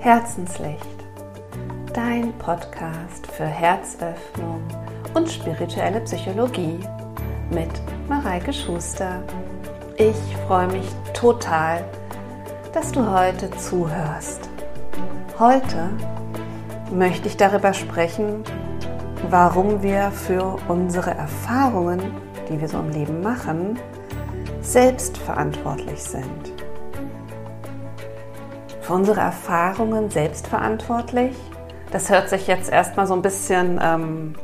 Herzenslicht, dein Podcast für Herzöffnung und spirituelle Psychologie mit Mareike Schuster. Ich freue mich total, dass du heute zuhörst. Heute möchte ich darüber sprechen, warum wir für unsere Erfahrungen, die wir so im Leben machen, selbst verantwortlich sind für unsere Erfahrungen selbstverantwortlich. Das hört sich jetzt erstmal so ein bisschen ähm,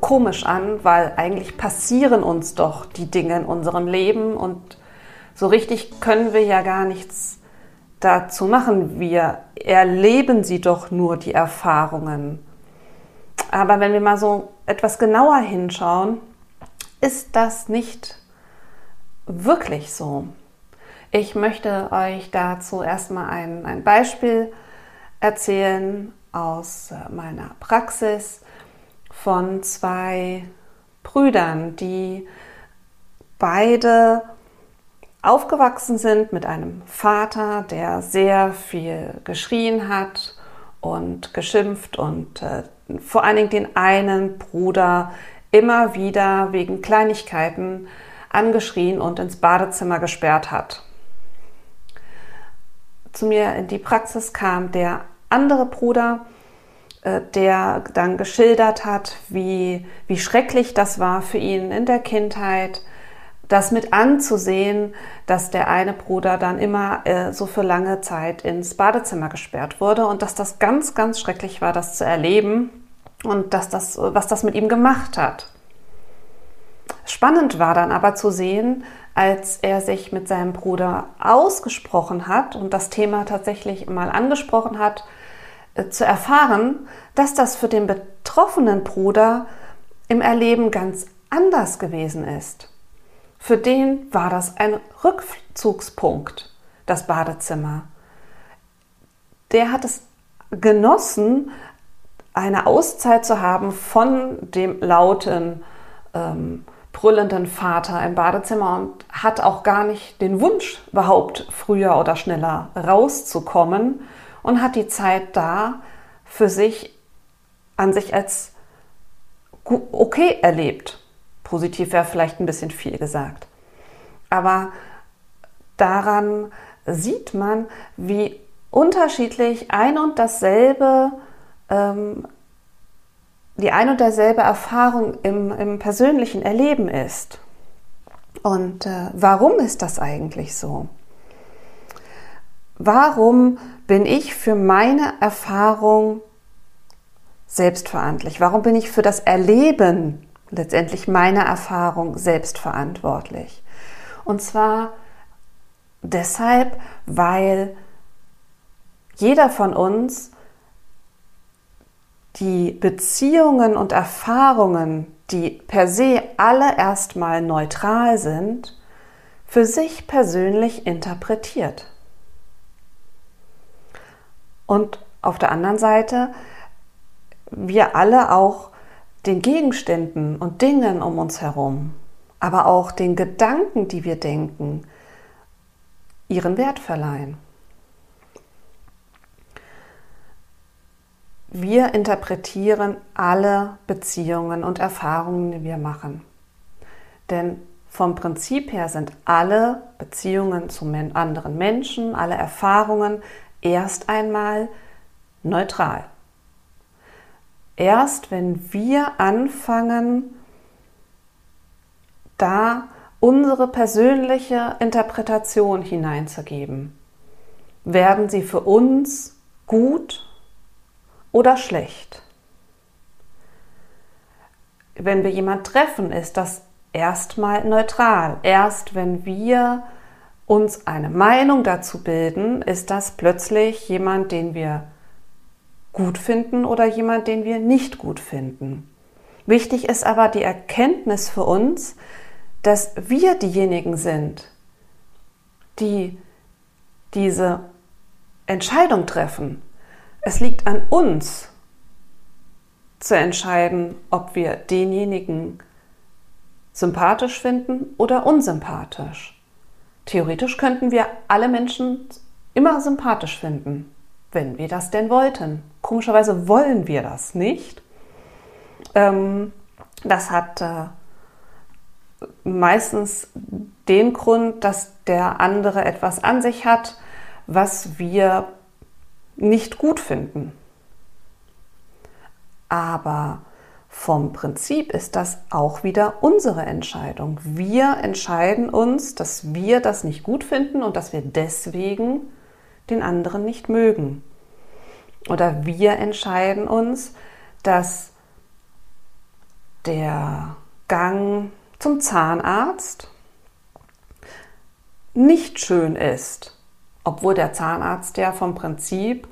komisch an, weil eigentlich passieren uns doch die Dinge in unserem Leben und so richtig können wir ja gar nichts dazu machen. Wir erleben sie doch nur, die Erfahrungen. Aber wenn wir mal so etwas genauer hinschauen, ist das nicht wirklich so. Ich möchte euch dazu erstmal ein, ein Beispiel erzählen aus äh, meiner Praxis von zwei Brüdern, die beide aufgewachsen sind mit einem Vater, der sehr viel geschrien hat und geschimpft und äh, vor allen Dingen den einen Bruder immer wieder wegen Kleinigkeiten angeschrien und ins Badezimmer gesperrt hat zu mir in die Praxis kam der andere Bruder, äh, der dann geschildert hat, wie, wie schrecklich das war für ihn in der Kindheit, das mit anzusehen, dass der eine Bruder dann immer äh, so für lange Zeit ins Badezimmer gesperrt wurde und dass das ganz, ganz schrecklich war, das zu erleben und dass das, was das mit ihm gemacht hat. Spannend war dann aber zu sehen, als er sich mit seinem Bruder ausgesprochen hat und das Thema tatsächlich mal angesprochen hat, äh, zu erfahren, dass das für den betroffenen Bruder im Erleben ganz anders gewesen ist. Für den war das ein Rückzugspunkt, das Badezimmer. Der hat es genossen, eine Auszeit zu haben von dem lauten ähm, brüllenden Vater im Badezimmer und hat auch gar nicht den Wunsch, überhaupt früher oder schneller rauszukommen und hat die Zeit da für sich an sich als okay erlebt. Positiv wäre vielleicht ein bisschen viel gesagt. Aber daran sieht man, wie unterschiedlich ein und dasselbe ähm, die ein und derselbe Erfahrung im, im persönlichen Erleben ist. Und äh, warum ist das eigentlich so? Warum bin ich für meine Erfahrung selbstverantwortlich? Warum bin ich für das Erleben letztendlich meiner Erfahrung selbstverantwortlich? Und zwar deshalb, weil jeder von uns die Beziehungen und Erfahrungen, die per se alle erstmal neutral sind, für sich persönlich interpretiert. Und auf der anderen Seite wir alle auch den Gegenständen und Dingen um uns herum, aber auch den Gedanken, die wir denken, ihren Wert verleihen. Wir interpretieren alle Beziehungen und Erfahrungen, die wir machen. Denn vom Prinzip her sind alle Beziehungen zu anderen Menschen, alle Erfahrungen erst einmal neutral. Erst wenn wir anfangen, da unsere persönliche Interpretation hineinzugeben, werden sie für uns gut oder schlecht. Wenn wir jemanden treffen, ist das erstmal neutral. Erst wenn wir uns eine Meinung dazu bilden, ist das plötzlich jemand, den wir gut finden oder jemand, den wir nicht gut finden. Wichtig ist aber die Erkenntnis für uns, dass wir diejenigen sind, die diese Entscheidung treffen. Es liegt an uns zu entscheiden, ob wir denjenigen sympathisch finden oder unsympathisch. Theoretisch könnten wir alle Menschen immer sympathisch finden. wenn wir das denn wollten. Komischerweise wollen wir das nicht. Ähm, das hat äh, meistens den Grund, dass der andere etwas an sich hat, was wir nicht gut finden. Aber vom Prinzip ist das auch wieder unsere Entscheidung. Wir entscheiden uns, dass wir das nicht gut finden und dass wir deswegen den anderen nicht mögen. Oder wir entscheiden uns, dass der Gang zum Zahnarzt nicht schön ist, obwohl der Zahnarzt ja vom Prinzip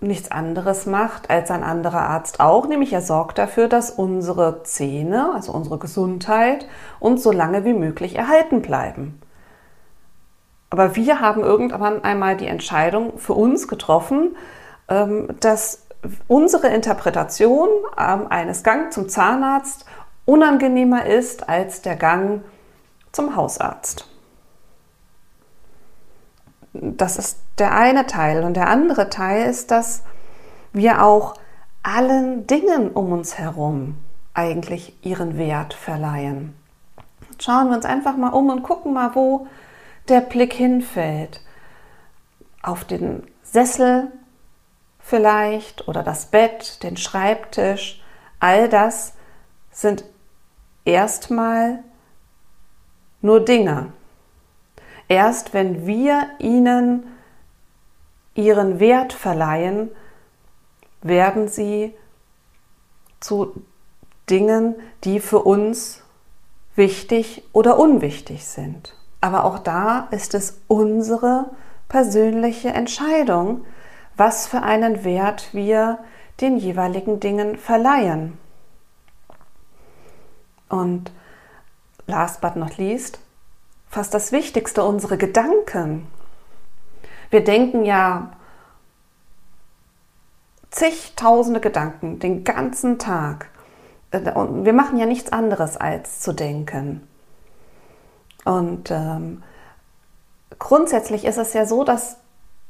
nichts anderes macht als ein anderer Arzt auch, nämlich er sorgt dafür, dass unsere Zähne, also unsere Gesundheit, uns so lange wie möglich erhalten bleiben. Aber wir haben irgendwann einmal die Entscheidung für uns getroffen, ähm, dass unsere Interpretation ähm, eines Gangs zum Zahnarzt unangenehmer ist als der Gang zum Hausarzt. Das ist der eine Teil. Und der andere Teil ist, dass wir auch allen Dingen um uns herum eigentlich ihren Wert verleihen. Schauen wir uns einfach mal um und gucken mal, wo der Blick hinfällt. Auf den Sessel vielleicht oder das Bett, den Schreibtisch. All das sind erstmal nur Dinge. Erst wenn wir ihnen ihren Wert verleihen, werden sie zu Dingen, die für uns wichtig oder unwichtig sind. Aber auch da ist es unsere persönliche Entscheidung, was für einen Wert wir den jeweiligen Dingen verleihen. Und last but not least, fast das Wichtigste, unsere Gedanken. Wir denken ja zigtausende Gedanken den ganzen Tag. Und wir machen ja nichts anderes als zu denken. Und ähm, grundsätzlich ist es ja so, dass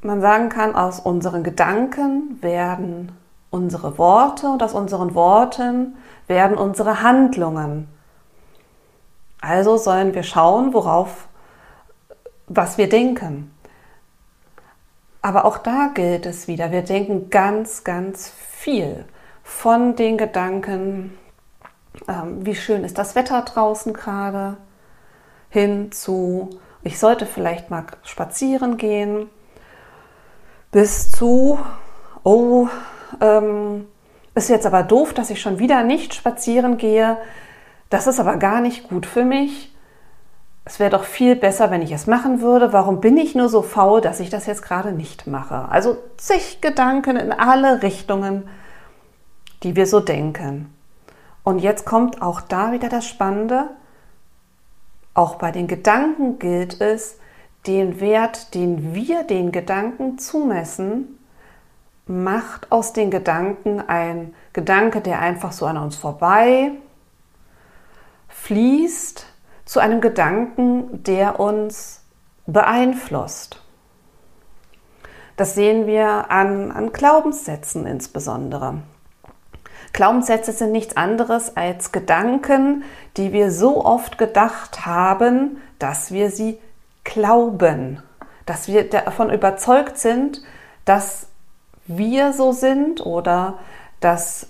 man sagen kann, aus unseren Gedanken werden unsere Worte und aus unseren Worten werden unsere Handlungen. Also sollen wir schauen, worauf, was wir denken. Aber auch da gilt es wieder, wir denken ganz, ganz viel von den Gedanken, ähm, wie schön ist das Wetter draußen gerade, hin zu, ich sollte vielleicht mal spazieren gehen, bis zu, oh, ähm, ist jetzt aber doof, dass ich schon wieder nicht spazieren gehe, das ist aber gar nicht gut für mich. Es wäre doch viel besser, wenn ich es machen würde. Warum bin ich nur so faul, dass ich das jetzt gerade nicht mache? Also zig Gedanken in alle Richtungen, die wir so denken. Und jetzt kommt auch da wieder das Spannende. Auch bei den Gedanken gilt es, den Wert, den wir den Gedanken zumessen, macht aus den Gedanken ein Gedanke, der einfach so an uns vorbei fließt zu einem Gedanken, der uns beeinflusst. Das sehen wir an, an Glaubenssätzen insbesondere. Glaubenssätze sind nichts anderes als Gedanken, die wir so oft gedacht haben, dass wir sie glauben, dass wir davon überzeugt sind, dass wir so sind oder dass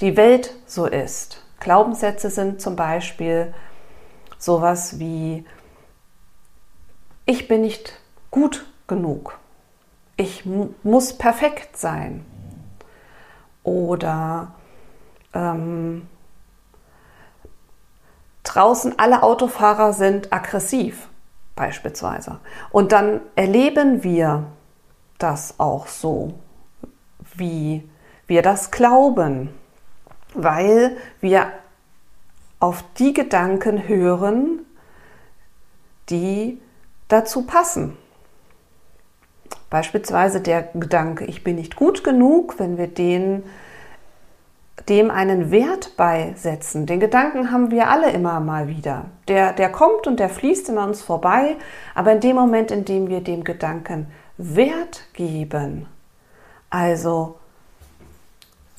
die Welt so ist. Glaubenssätze sind zum Beispiel sowas wie, ich bin nicht gut genug, ich muss perfekt sein. Oder ähm, draußen alle Autofahrer sind aggressiv beispielsweise. Und dann erleben wir das auch so, wie wir das glauben weil wir auf die Gedanken hören, die dazu passen. Beispielsweise der Gedanke, ich bin nicht gut genug, wenn wir den, dem einen Wert beisetzen. Den Gedanken haben wir alle immer mal wieder. Der, der kommt und der fließt in uns vorbei, aber in dem Moment, in dem wir dem Gedanken Wert geben. Also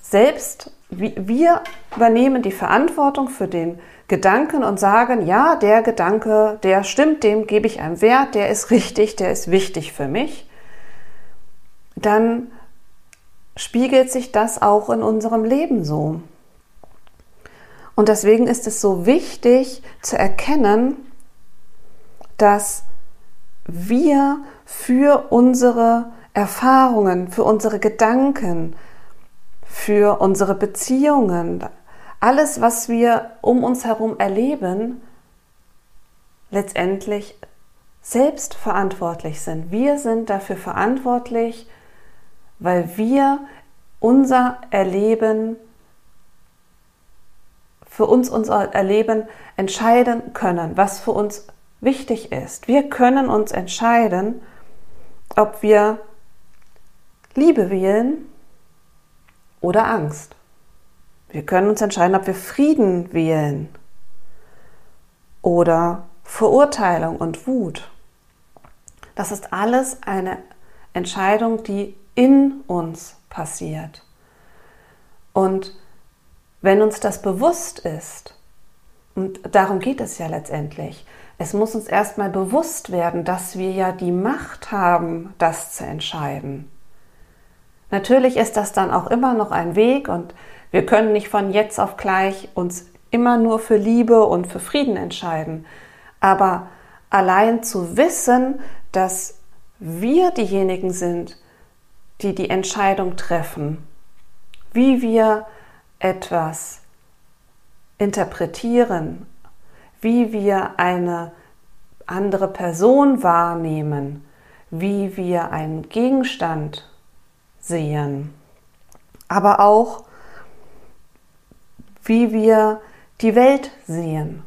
selbst wir übernehmen die Verantwortung für den Gedanken und sagen, ja, der Gedanke, der stimmt, dem gebe ich einen Wert, der ist richtig, der ist wichtig für mich, dann spiegelt sich das auch in unserem Leben so. Und deswegen ist es so wichtig zu erkennen, dass wir für unsere Erfahrungen, für unsere Gedanken, für unsere Beziehungen, alles, was wir um uns herum erleben, letztendlich selbst verantwortlich sind. Wir sind dafür verantwortlich, weil wir unser Erleben für uns unser Erleben entscheiden können, was für uns wichtig ist. Wir können uns entscheiden, ob wir Liebe wählen oder Angst. Wir können uns entscheiden, ob wir Frieden wählen oder Verurteilung und Wut. Das ist alles eine Entscheidung, die in uns passiert. Und wenn uns das bewusst ist, und darum geht es ja letztendlich, es muss uns erstmal bewusst werden, dass wir ja die Macht haben, das zu entscheiden. Natürlich ist das dann auch immer noch ein Weg und wir können nicht von jetzt auf gleich uns immer nur für Liebe und für Frieden entscheiden. Aber allein zu wissen, dass wir diejenigen sind, die die Entscheidung treffen, wie wir etwas interpretieren, wie wir eine andere Person wahrnehmen, wie wir einen Gegenstand sehen, aber auch wie wir die Welt sehen.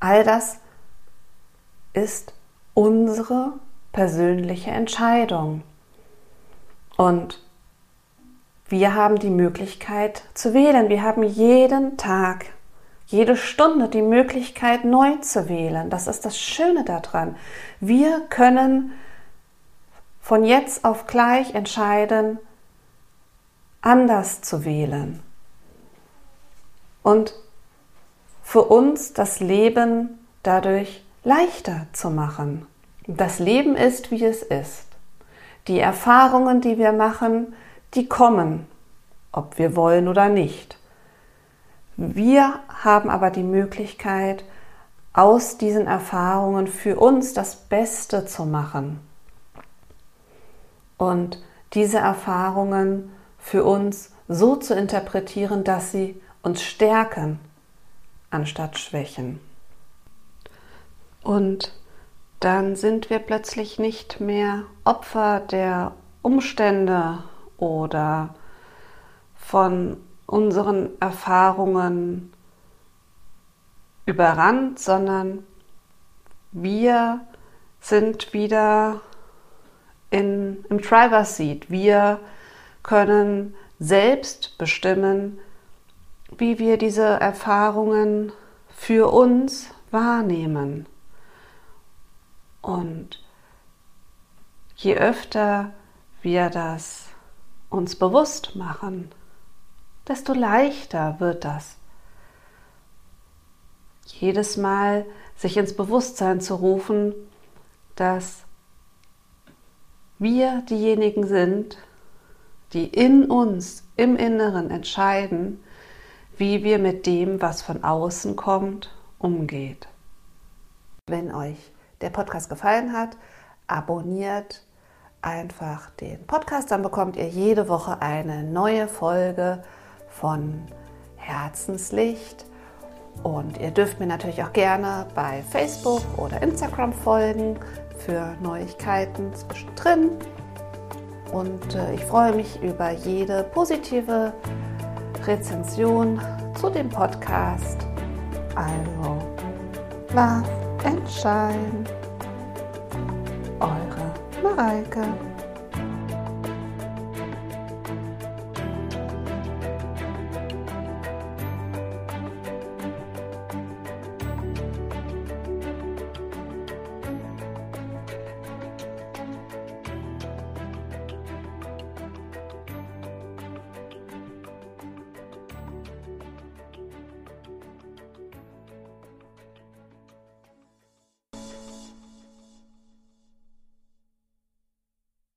All das ist unsere persönliche Entscheidung. Und wir haben die Möglichkeit zu wählen. Wir haben jeden Tag, jede Stunde die Möglichkeit neu zu wählen. Das ist das Schöne daran. Wir können von jetzt auf gleich entscheiden, anders zu wählen. Und für uns das Leben dadurch leichter zu machen. Das Leben ist, wie es ist. Die Erfahrungen, die wir machen, die kommen, ob wir wollen oder nicht. Wir haben aber die Möglichkeit, aus diesen Erfahrungen für uns das Beste zu machen und diese Erfahrungen für uns so zu interpretieren, dass sie uns stärken anstatt schwächen. Und dann sind wir plötzlich nicht mehr Opfer der Umstände oder von unseren Erfahrungen überrannt, sondern wir sind wieder in, im Driver Seat. Wir können selbst bestimmen, wie wir diese Erfahrungen für uns wahrnehmen. Und je öfter wir das uns bewusst machen, desto leichter wird das. Jedes Mal sich ins Bewusstsein zu rufen, dass wir diejenigen sind, die in uns, im Inneren entscheiden, wie wir mit dem, was von außen kommt, umgeht. Wenn euch der Podcast gefallen hat, abonniert einfach den Podcast, dann bekommt ihr jede Woche eine neue Folge von Herzenslicht. Und ihr dürft mir natürlich auch gerne bei Facebook oder Instagram folgen für Neuigkeiten zwischendrin. Und äh, ich freue mich über jede positive Rezension zu dem Podcast. Also, Love and Shine. Eure Mareike.